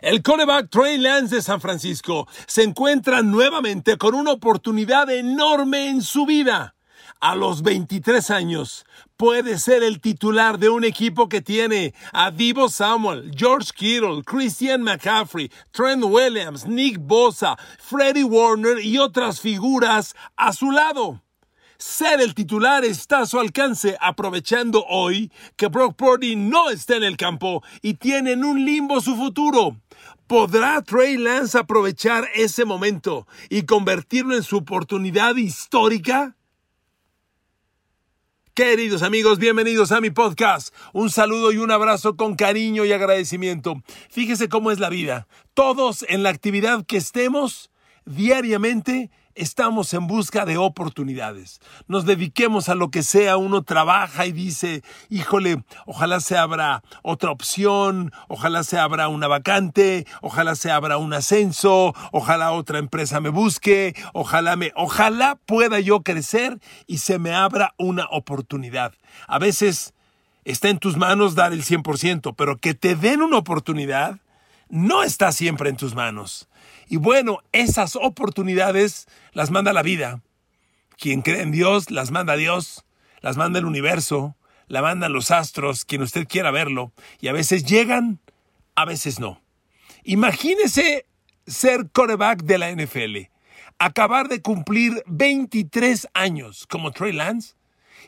El coreback Trey Lance de San Francisco se encuentra nuevamente con una oportunidad enorme en su vida. A los 23 años puede ser el titular de un equipo que tiene a Divo Samuel, George Kittle, Christian McCaffrey, Trent Williams, Nick Bosa, Freddie Warner y otras figuras a su lado. Ser el titular está a su alcance, aprovechando hoy que Brock Purdy no está en el campo y tiene en un limbo su futuro. ¿Podrá Trey Lance aprovechar ese momento y convertirlo en su oportunidad histórica? Queridos amigos, bienvenidos a mi podcast. Un saludo y un abrazo con cariño y agradecimiento. Fíjese cómo es la vida. Todos en la actividad que estemos diariamente estamos en busca de oportunidades. Nos dediquemos a lo que sea, uno trabaja y dice, híjole, ojalá se abra otra opción, ojalá se abra una vacante, ojalá se abra un ascenso, ojalá otra empresa me busque, ojalá me, ojalá pueda yo crecer y se me abra una oportunidad. A veces está en tus manos dar el 100%, pero que te den una oportunidad no está siempre en tus manos. Y bueno, esas oportunidades las manda la vida. Quien cree en Dios, las manda Dios, las manda el universo, la mandan los astros, quien usted quiera verlo, y a veces llegan, a veces no. Imagínese ser coreback de la NFL, acabar de cumplir 23 años como Trey Lance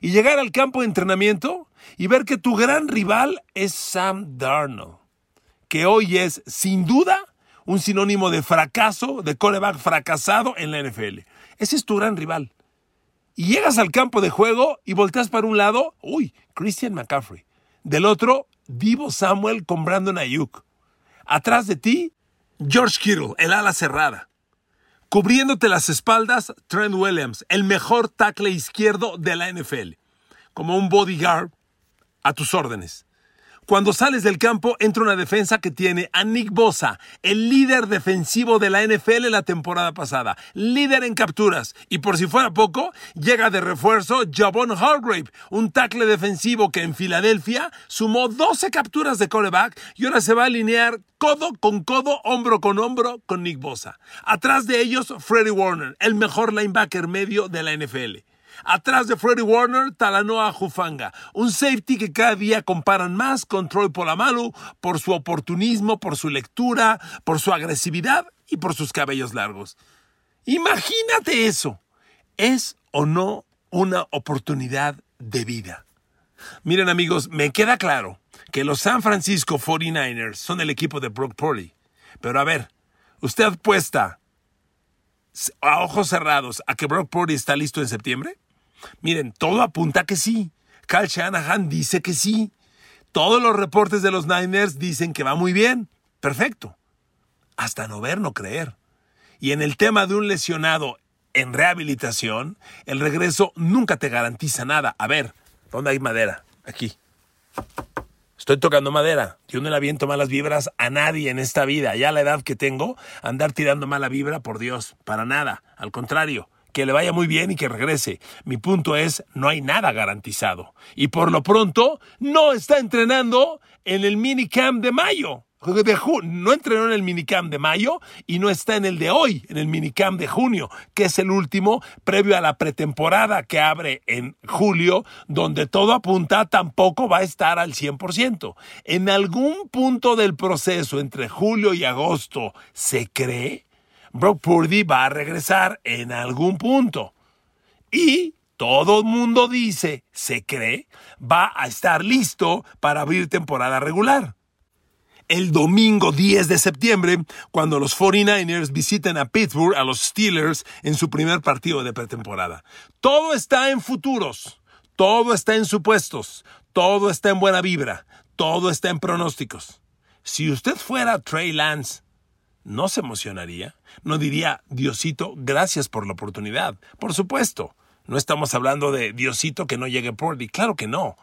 y llegar al campo de entrenamiento y ver que tu gran rival es Sam Darnold, que hoy es sin duda un sinónimo de fracaso, de coreback fracasado en la NFL. Ese es tu gran rival. Y llegas al campo de juego y volteas para un lado, uy, Christian McCaffrey. Del otro, Divo Samuel con Brandon Ayuk. Atrás de ti, George Kittle, el ala cerrada. Cubriéndote las espaldas, Trent Williams, el mejor tackle izquierdo de la NFL. Como un bodyguard a tus órdenes. Cuando sales del campo entra una defensa que tiene a Nick Bosa, el líder defensivo de la NFL la temporada pasada, líder en capturas, y por si fuera poco, llega de refuerzo Javon Hargrave, un tackle defensivo que en Filadelfia sumó 12 capturas de coreback y ahora se va a alinear codo con codo, hombro con hombro con Nick Bosa. Atrás de ellos, Freddie Warner, el mejor linebacker medio de la NFL. Atrás de Freddie Warner, Talanoa Jufanga, un safety que cada día comparan más con Troy Polamalu por su oportunismo, por su lectura, por su agresividad y por sus cabellos largos. Imagínate eso. ¿Es o no una oportunidad de vida? Miren amigos, me queda claro que los San Francisco 49ers son el equipo de Brock Purdy. Pero a ver, ¿usted apuesta a ojos cerrados a que Brock Purdy está listo en septiembre? Miren, todo apunta que sí. Kyle Shanahan dice que sí. Todos los reportes de los Niners dicen que va muy bien. Perfecto. Hasta no ver, no creer. Y en el tema de un lesionado en rehabilitación, el regreso nunca te garantiza nada. A ver, ¿dónde hay madera? Aquí. Estoy tocando madera. Yo no le aviento malas vibras a nadie en esta vida. Ya a la edad que tengo, andar tirando mala vibra, por Dios, para nada. Al contrario, que le vaya muy bien y que regrese. Mi punto es, no hay nada garantizado. Y por lo pronto, no está entrenando en el minicamp de mayo. No entrenó en el minicamp de mayo y no está en el de hoy, en el minicamp de junio, que es el último previo a la pretemporada que abre en julio, donde todo apunta tampoco va a estar al 100%. En algún punto del proceso entre julio y agosto, ¿se cree? Brock Purdy va a regresar en algún punto. Y todo el mundo dice, se cree, va a estar listo para abrir temporada regular. El domingo 10 de septiembre, cuando los 49ers visiten a Pittsburgh a los Steelers en su primer partido de pretemporada. Todo está en futuros, todo está en supuestos, todo está en buena vibra, todo está en pronósticos. Si usted fuera Trey Lance, ¿no se emocionaría? ¿No diría, Diosito, gracias por la oportunidad? Por supuesto. No estamos hablando de Diosito que no llegue por ti. Claro que no.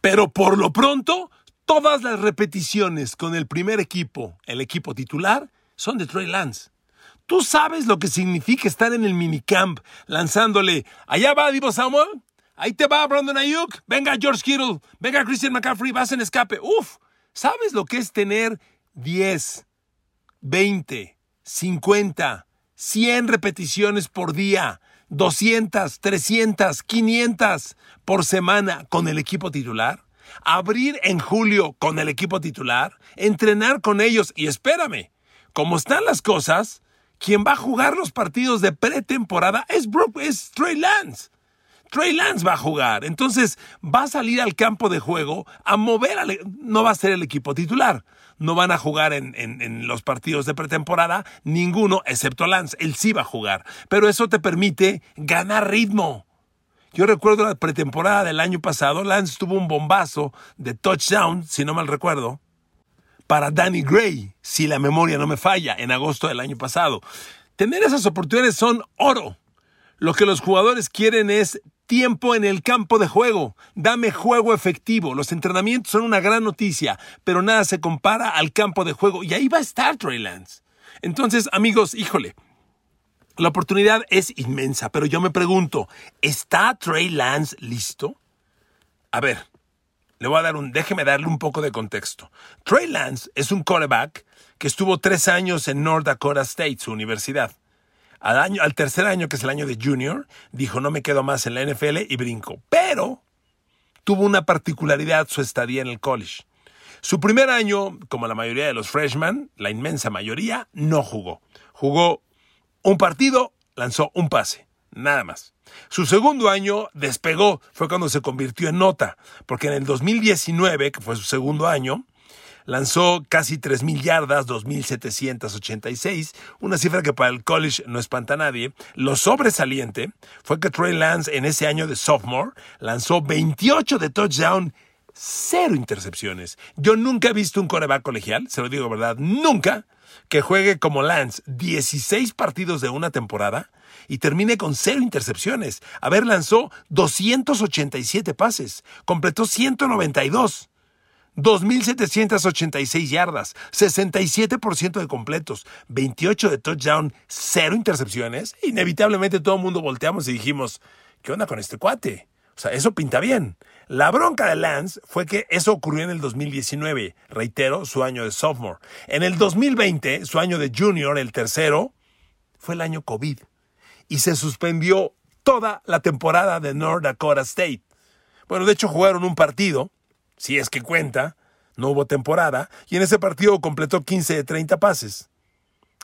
Pero por lo pronto, todas las repeticiones con el primer equipo, el equipo titular, son de Trey Lance. ¿Tú sabes lo que significa estar en el minicamp lanzándole, allá va Divo Samuel, ahí te va Brandon Ayuk, venga George Kittle, venga Christian McCaffrey, vas en escape? Uf, ¿sabes lo que es tener 10, 20, 50, 100 repeticiones por día, 200, 300, 500 por semana con el equipo titular, abrir en julio con el equipo titular, entrenar con ellos y espérame, como están las cosas, quien va a jugar los partidos de pretemporada es, es Trey Lance. Trey Lance va a jugar. Entonces va a salir al campo de juego a mover, al, no va a ser el equipo titular. No van a jugar en, en, los partidos de pretemporada, ninguno, excepto Lance. Él sí va a jugar. Pero eso te permite ganar ritmo. Yo recuerdo la pretemporada del año pasado, Lance tuvo un bombazo de touchdown, si no mal recuerdo, para Danny Gray, si la memoria no me falla, en agosto del año pasado. Tener esas oportunidades son oro. Lo que los jugadores quieren es tiempo en el campo de juego. Dame juego efectivo. Los entrenamientos son una gran noticia, pero nada se compara al campo de juego. Y ahí va a estar Trey Lance. Entonces, amigos, híjole, la oportunidad es inmensa, pero yo me pregunto, ¿está Trey Lance listo? A ver, le voy a dar un, déjeme darle un poco de contexto. Trey Lance es un quarterback que estuvo tres años en North Dakota State, su universidad. Al, tercer año, que es el año de junior, dijo no me quedo más en la NFL y brinco. Pero tuvo una particularidad su estadía en el college. Su primer año, como la mayoría de los freshmen, la inmensa mayoría, no jugó. Jugó un partido, lanzó un pase, nada más. Su segundo año despegó, fue cuando se convirtió en nota, porque en el 2019, que fue su segundo año, lanzó casi 3.000 yardas, 2.786, una cifra que para el college no espanta a nadie. Lo sobresaliente fue que Trey Lance en ese año de sophomore lanzó 28 de touchdown, cero intercepciones. Yo nunca he visto un coreback colegial, se lo digo verdad, nunca, que juegue como Lance 16 partidos de una temporada y termine con cero intercepciones. A ver, lanzó 287 pases, completó 192. 2.786 yardas, 67% de completos, 28 de touchdown, cero intercepciones. Inevitablemente todo el mundo volteamos y dijimos, ¿qué onda con este cuate? O sea, eso pinta bien. La bronca de Lance fue que eso ocurrió en el 2019, reitero, su año de sophomore. En el 2020, su año de junior, el tercero, fue el año COVID. Y se suspendió toda la temporada de North Dakota State. Bueno, de hecho jugaron un partido si es que cuenta, no hubo temporada, y en ese partido completó 15 de 30 pases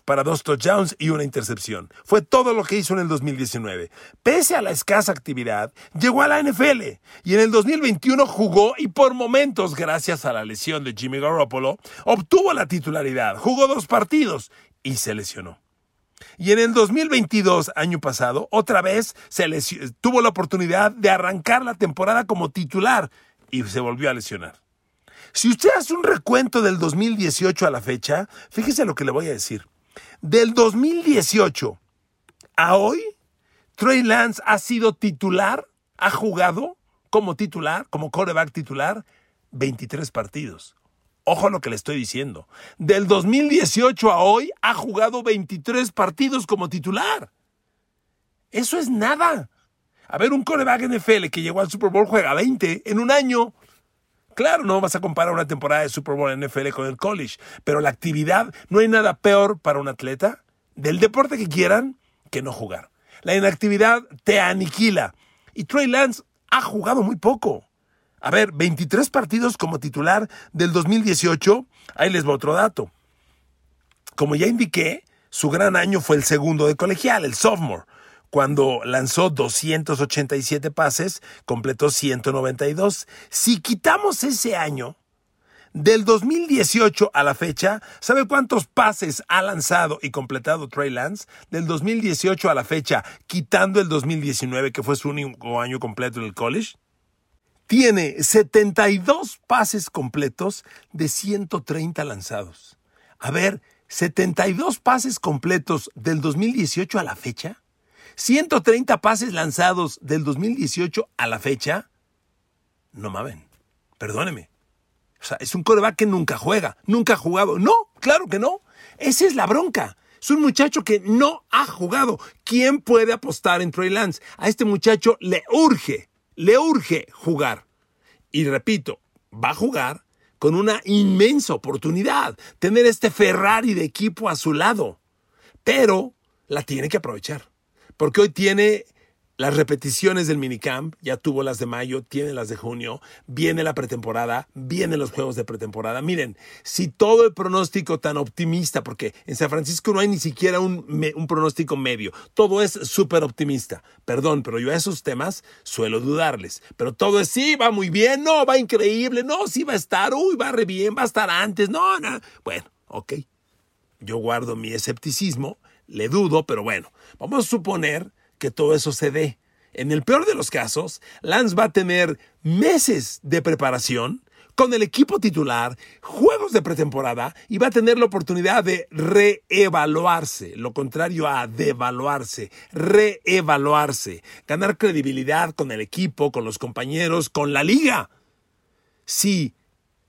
para dos touchdowns y una intercepción. Fue todo lo que hizo en el 2019. Pese a la escasa actividad, llegó a la NFL y en el 2021 jugó y por momentos, gracias a la lesión de Jimmy Garoppolo, obtuvo la titularidad. Jugó dos partidos y se lesionó. Y en el 2022, año pasado, otra vez tuvo la oportunidad de arrancar la temporada como titular y se volvió a lesionar. Si usted hace un recuento del 2018 a la fecha, fíjese lo que le voy a decir. Del 2018 a hoy, Trey Lance ha sido titular, ha jugado como titular, como quarterback titular, 23 partidos. Ojo a lo que le estoy diciendo. Del 2018 a hoy ha jugado 23 partidos como titular. Eso es nada. A ver, un coreback NFL que llegó al Super Bowl juega 20 en un año. Claro, no vas a comparar una temporada de Super Bowl en NFL con el college, pero la actividad, no hay nada peor para un atleta del deporte que quieran que no jugar. La inactividad te aniquila. Y Trey Lance ha jugado muy poco. A ver, 23 partidos como titular del 2018. Ahí les va otro dato. Como ya indiqué, su gran año fue el segundo de colegial, el sophomore cuando lanzó 287 pases, completó 192. Si quitamos ese año, del 2018 a la fecha, ¿sabe cuántos pases ha lanzado y completado Trey Lance? Del 2018 a la fecha, quitando el 2019, que fue su único año completo en el college. Tiene 72 pases completos de 130 lanzados. A ver, 72 pases completos del 2018 a la fecha. 130 pases lanzados del 2018 a la fecha. No mamen, perdóneme. O sea, es un coreback que nunca juega, nunca ha jugado. No, claro que no. Esa es la bronca. Es un muchacho que no ha jugado. ¿Quién puede apostar en Trey Lance? A este muchacho le urge, le urge jugar. Y repito, va a jugar con una inmensa oportunidad, tener este Ferrari de equipo a su lado. Pero la tiene que aprovechar, porque hoy tiene las repeticiones del minicamp, ya tuvo las de mayo, tiene las de junio, viene la pretemporada, vienen los juegos de pretemporada. Miren, si todo el pronóstico tan optimista, porque en San Francisco no hay ni siquiera un, pronóstico medio, todo es súper optimista. Perdón, pero yo a esos temas suelo dudarles. Pero todo es sí, va muy bien, no, va increíble, no, sí va a estar, uy, va re bien, va a estar antes, no, no. Bueno, ok. Yo guardo mi escepticismo, le dudo, pero bueno, vamos a suponer que todo eso se dé. En el peor de los casos, Lance va a tener meses de preparación con el equipo titular, juegos de pretemporada y va a tener la oportunidad de reevaluarse, lo contrario a devaluarse, reevaluarse, ganar credibilidad con el equipo, con los compañeros, con la liga. Si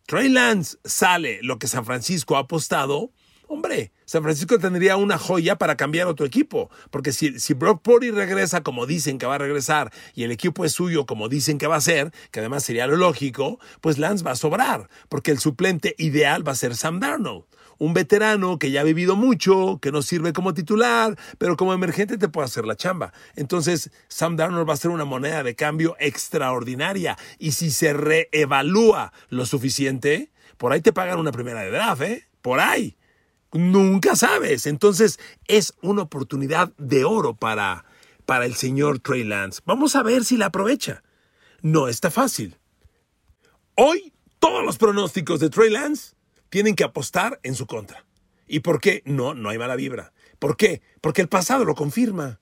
Trey Lance sale lo que San Francisco ha apostado, hombre, San Francisco tendría una joya para cambiar otro equipo. Porque si, si Brock Purdy regresa como dicen que va a regresar y el equipo es suyo como dicen que va a ser, que además sería lo lógico, pues Lance va a sobrar. Porque el suplente ideal va a ser Sam Darnold. Un veterano que ya ha vivido mucho, que no sirve como titular, pero como emergente te puede hacer la chamba. Entonces, Sam Darnold va a ser una moneda de cambio extraordinaria. Y si se reevalúa lo suficiente, por ahí te pagan una primera de draft, ¿eh? Por ahí. Nunca sabes. Entonces es una oportunidad de oro para, para el señor Trey Lance. Vamos a ver si la aprovecha. No está fácil. Hoy todos los pronósticos de Trey Lance tienen que apostar en su contra. ¿Y por qué? No, no hay mala vibra. ¿Por qué? Porque el pasado lo confirma.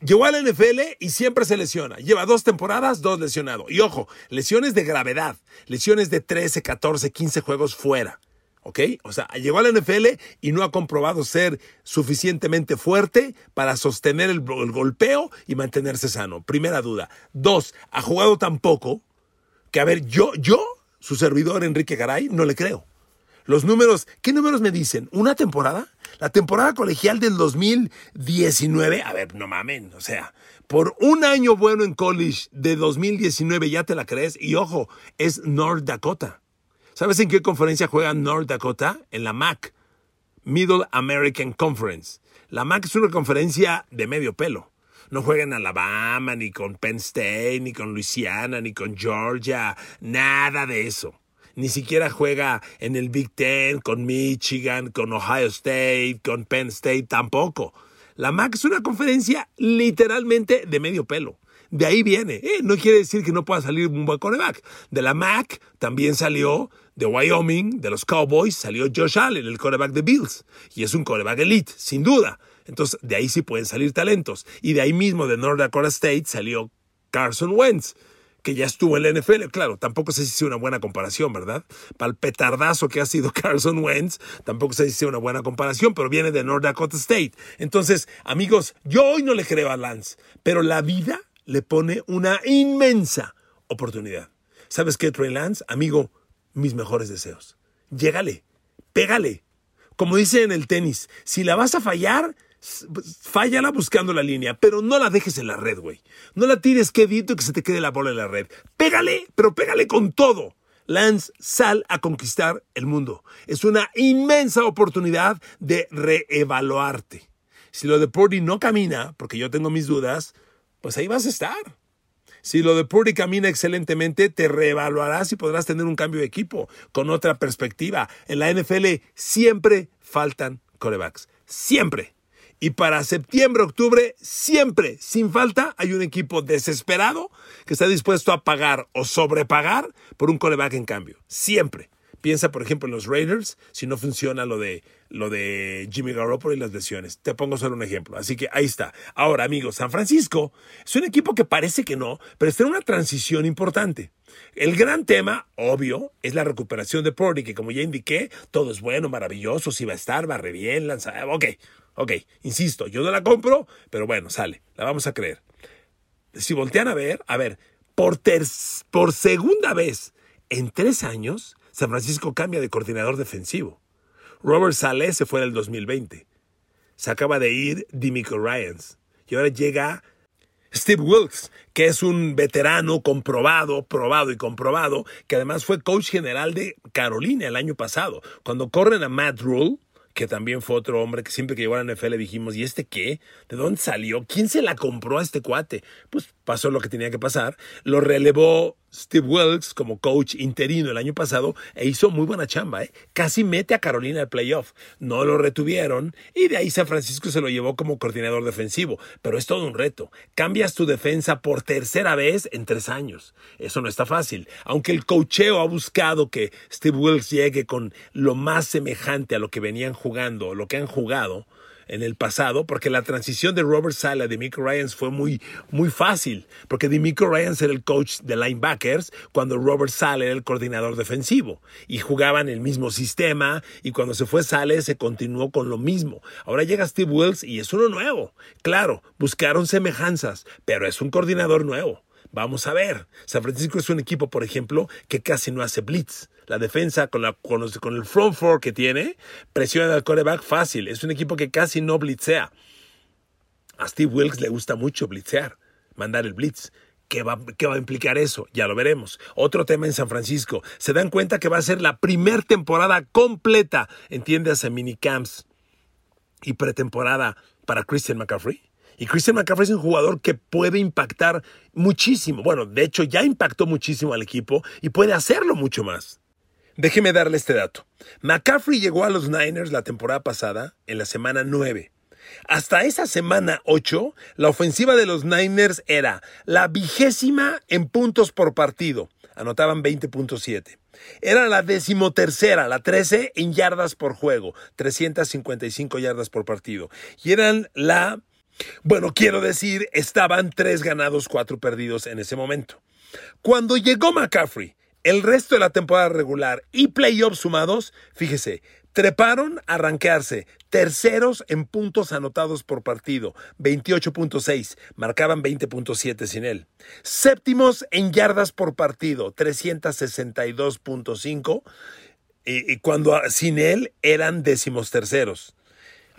Llegó al NFL y siempre se lesiona. Lleva dos temporadas, dos lesionados. Y ojo, lesiones de gravedad. Lesiones de 13, 14, 15 juegos fuera. ¿Ok? O sea, llegó a la NFL y no ha comprobado ser suficientemente fuerte para sostener el, golpeo y mantenerse sano. Primera duda. Dos, ha jugado tan poco que, a ver, yo, yo, su servidor Enrique Garay, no le creo. Los números, ¿qué números me dicen? ¿Una temporada? La temporada colegial del 2019, a ver, no mamen, o sea, por un año bueno en college de 2019 ya te la crees y ojo, es North Dakota. ¿Sabes en qué conferencia juega North Dakota? En la MAC, Middle American Conference. La MAC es una conferencia de medio pelo. No juega en Alabama, ni con Penn State, ni con Louisiana, ni con Georgia, nada de eso. Ni siquiera juega en el Big Ten, con Michigan, con Ohio State, con Penn State, tampoco. La MAC es una conferencia literalmente de medio pelo. De ahí viene. Eh, no quiere decir que no pueda salir un buen coreback. De la MAC también salió de Wyoming, de los Cowboys, salió Josh Allen, el coreback de Bills. Y es un coreback elite, sin duda. Entonces, de ahí sí pueden salir talentos. Y de ahí mismo, de North Dakota State, salió Carson Wentz, que ya estuvo en la NFL. Claro, tampoco sé si es una buena comparación, ¿verdad? Para el petardazo que ha sido Carson Wentz, tampoco sé si es una buena comparación, pero viene de North Dakota State. Entonces, amigos, yo hoy no le creo a Lance, pero la vida le pone una inmensa oportunidad. ¿Sabes qué, Trey Lance? Amigo, mis mejores deseos. Llégale, pégale. Como dice en el tenis, si la vas a fallar, fállala buscando la línea, pero no la dejes en la red, güey. No la tires quedito que se te quede la bola en la red. Pégale, pero pégale con todo. Lance, sal a conquistar el mundo. Es una inmensa oportunidad de reevaluarte. Si lo de Purdy no camina, porque yo tengo mis dudas, pues ahí vas a estar. Si lo de Purdy camina excelentemente, te reevaluarás y podrás tener un cambio de equipo con otra perspectiva. En la NFL siempre faltan corebacks. Siempre. Y para septiembre, octubre, siempre, sin falta, hay un equipo desesperado que está dispuesto a pagar o sobrepagar por un coreback en cambio. Siempre. Piensa, por ejemplo, en los Raiders, si no funciona lo de, lo de Jimmy Garoppolo y las lesiones. Te pongo solo un ejemplo. Así que ahí está. Ahora, amigos, San Francisco es un equipo que parece que no, pero está en una transición importante. El gran tema, obvio, es la recuperación de Purdy, que como ya indiqué, todo es bueno, maravilloso, si va a estar, va re bien, lanza. Ok, ok, insisto, yo no la compro, pero bueno, sale, la vamos a creer. Si voltean a ver, a ver, por, por segunda vez en tres años, San Francisco cambia de coordinador defensivo. Robert Saleh se fue en el 2020. Se acaba de ir Dimico Ryans. Y ahora llega Steve Wilkes, que es un veterano comprobado, probado y comprobado, que además fue coach general de Carolina el año pasado. Cuando corren a Matt Rule, que también fue otro hombre que siempre que llegó a la NFL dijimos, ¿y este qué? ¿De dónde salió? ¿Quién se la compró a este cuate? Pues pasó lo que tenía que pasar. Lo relevó Steve Wilkes como coach interino el año pasado e hizo muy buena chamba. ¿eh? Casi mete a Carolina al playoff. No lo retuvieron y de ahí San Francisco se lo llevó como coordinador defensivo. Pero es todo un reto. Cambias tu defensa por tercera vez en tres años. Eso no está fácil. Aunque el cocheo ha buscado que Steve Wilkes llegue con lo más semejante a lo que venían jugando, lo que han jugado, en el pasado, porque la transición de Robert Sala de Miko Ryans fue muy, muy fácil, porque Miko Ryans era el coach de linebackers cuando Robert Sala era el coordinador defensivo y jugaban el mismo sistema y cuando se fue Sale se continuó con lo mismo. Ahora llega Steve Wills y es uno nuevo. Claro, buscaron semejanzas, pero es un coordinador nuevo. Vamos a ver. San Francisco es un equipo, por ejemplo, que casi no hace blitz. La defensa con, el front four que tiene, presiona al coreback fácil. Es un equipo que casi no blitzea. A Steve Wilkes le gusta mucho blitzear, mandar el blitz. ¿Qué va, ¿Qué va, a implicar eso? Ya lo veremos. Otro tema en San Francisco. Se dan cuenta que va a ser la primera temporada completa, entiendas, en minicamps y pretemporada para Christian McCaffrey. Y Christian McCaffrey es un jugador que puede impactar muchísimo. Bueno, de hecho ya impactó muchísimo al equipo y puede hacerlo mucho más. Déjeme darle este dato. McCaffrey llegó a los Niners la temporada pasada en la semana 9. Hasta esa semana 8, la ofensiva de los Niners era la vigésima en puntos por partido. Anotaban 20.7. Era la decimotercera, la 13 en yardas por juego, 355 yardas por partido. Y eran la bueno, quiero decir, estaban tres ganados, cuatro perdidos en ese momento. Cuando llegó McCaffrey, el resto de la temporada regular y playoffs sumados, fíjese, treparon a arranquearse terceros en puntos anotados por partido, 28.6, marcaban 20.7 sin él. Séptimos en yardas por partido, 362.5, y, y cuando sin él eran décimos terceros.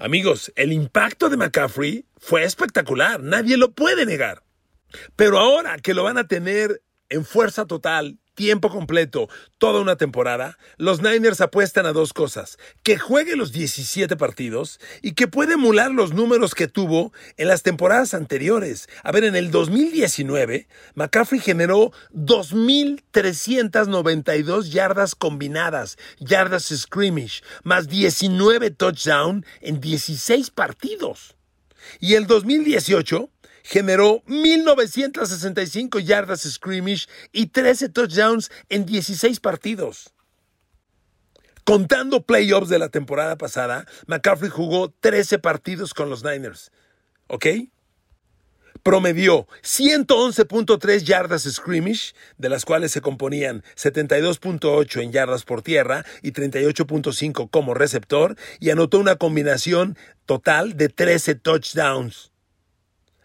Amigos, el impacto de McCaffrey fue espectacular, nadie lo puede negar. Pero ahora que lo van a tener en fuerza total, tiempo completo, toda una temporada, los Niners apuestan a dos cosas, que juegue los 17 partidos y que puede emular los números que tuvo en las temporadas anteriores. A ver, en el 2019, McCaffrey generó 2.392 yardas combinadas, yardas scrimmage, más 19 touchdowns en 16 partidos. Y el 2018 generó 1.965 yardas scrimmage y 13 touchdowns en 16 partidos. Contando playoffs de la temporada pasada, McCaffrey jugó 13 partidos con los Niners. ¿Ok? Promedió 111.3 yardas scrimmage, de las cuales se componían 72.8 en yardas por tierra y 38.5 como receptor, y anotó una combinación total de 13 touchdowns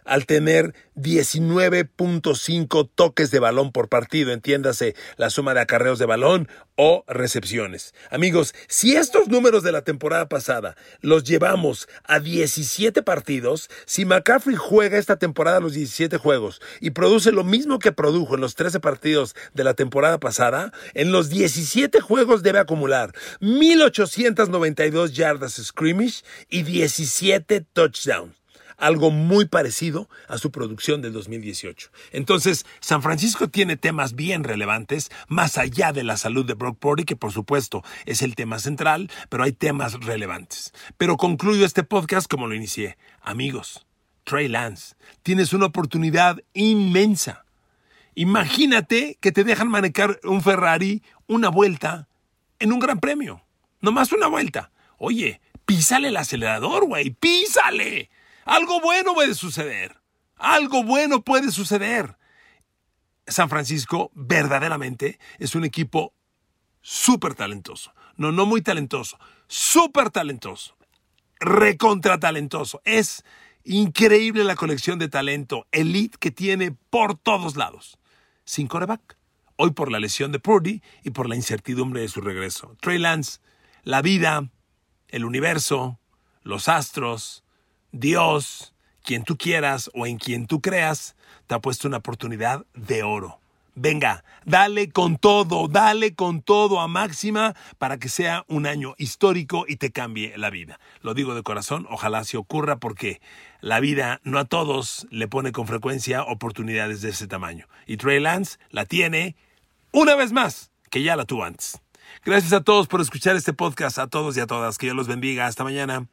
al tener 19.5 toques de balón por partido, entiéndase la suma de acarreos de balón o recepciones. Amigos, si estos números de la temporada pasada los llevamos a 17 partidos, si McCaffrey juega esta temporada los 17 juegos y produce lo mismo que produjo en los 13 partidos de la temporada pasada, en los 17 juegos debe acumular 1892 yardas scrimmage y 17 touchdowns algo muy parecido a su producción del 2018. Entonces, San Francisco tiene temas bien relevantes, más allá de la salud de Brock Purdy, que por supuesto es el tema central, pero hay temas relevantes. Pero concluyo este podcast como lo inicié. Amigos, Trey Lance, tienes una oportunidad inmensa. Imagínate que te dejan manejar un Ferrari una vuelta en un gran premio. Nomás una vuelta. Oye, písale el acelerador, güey, písale. Algo bueno puede suceder. Algo bueno puede suceder. San Francisco verdaderamente es un equipo súper talentoso. No, no muy talentoso. Súper talentoso. Recontra talentoso. Es increíble la colección de talento elite que tiene por todos lados. Sin coreback. Hoy por la lesión de Purdy y por la incertidumbre de su regreso. Trey Lance, la vida, el universo, los astros, Dios, quien tú quieras o en quien tú creas, te ha puesto una oportunidad de oro. Venga, dale con todo, dale con todo a máxima para que sea un año histórico y te cambie la vida. Lo digo de corazón, ojalá se ocurra porque la vida no a todos le pone con frecuencia oportunidades de ese tamaño. Y Trey Lance la tiene una vez más, que ya la tuvo antes. Gracias a todos por escuchar este podcast, a todos y a todas. Que Dios los bendiga. Hasta mañana.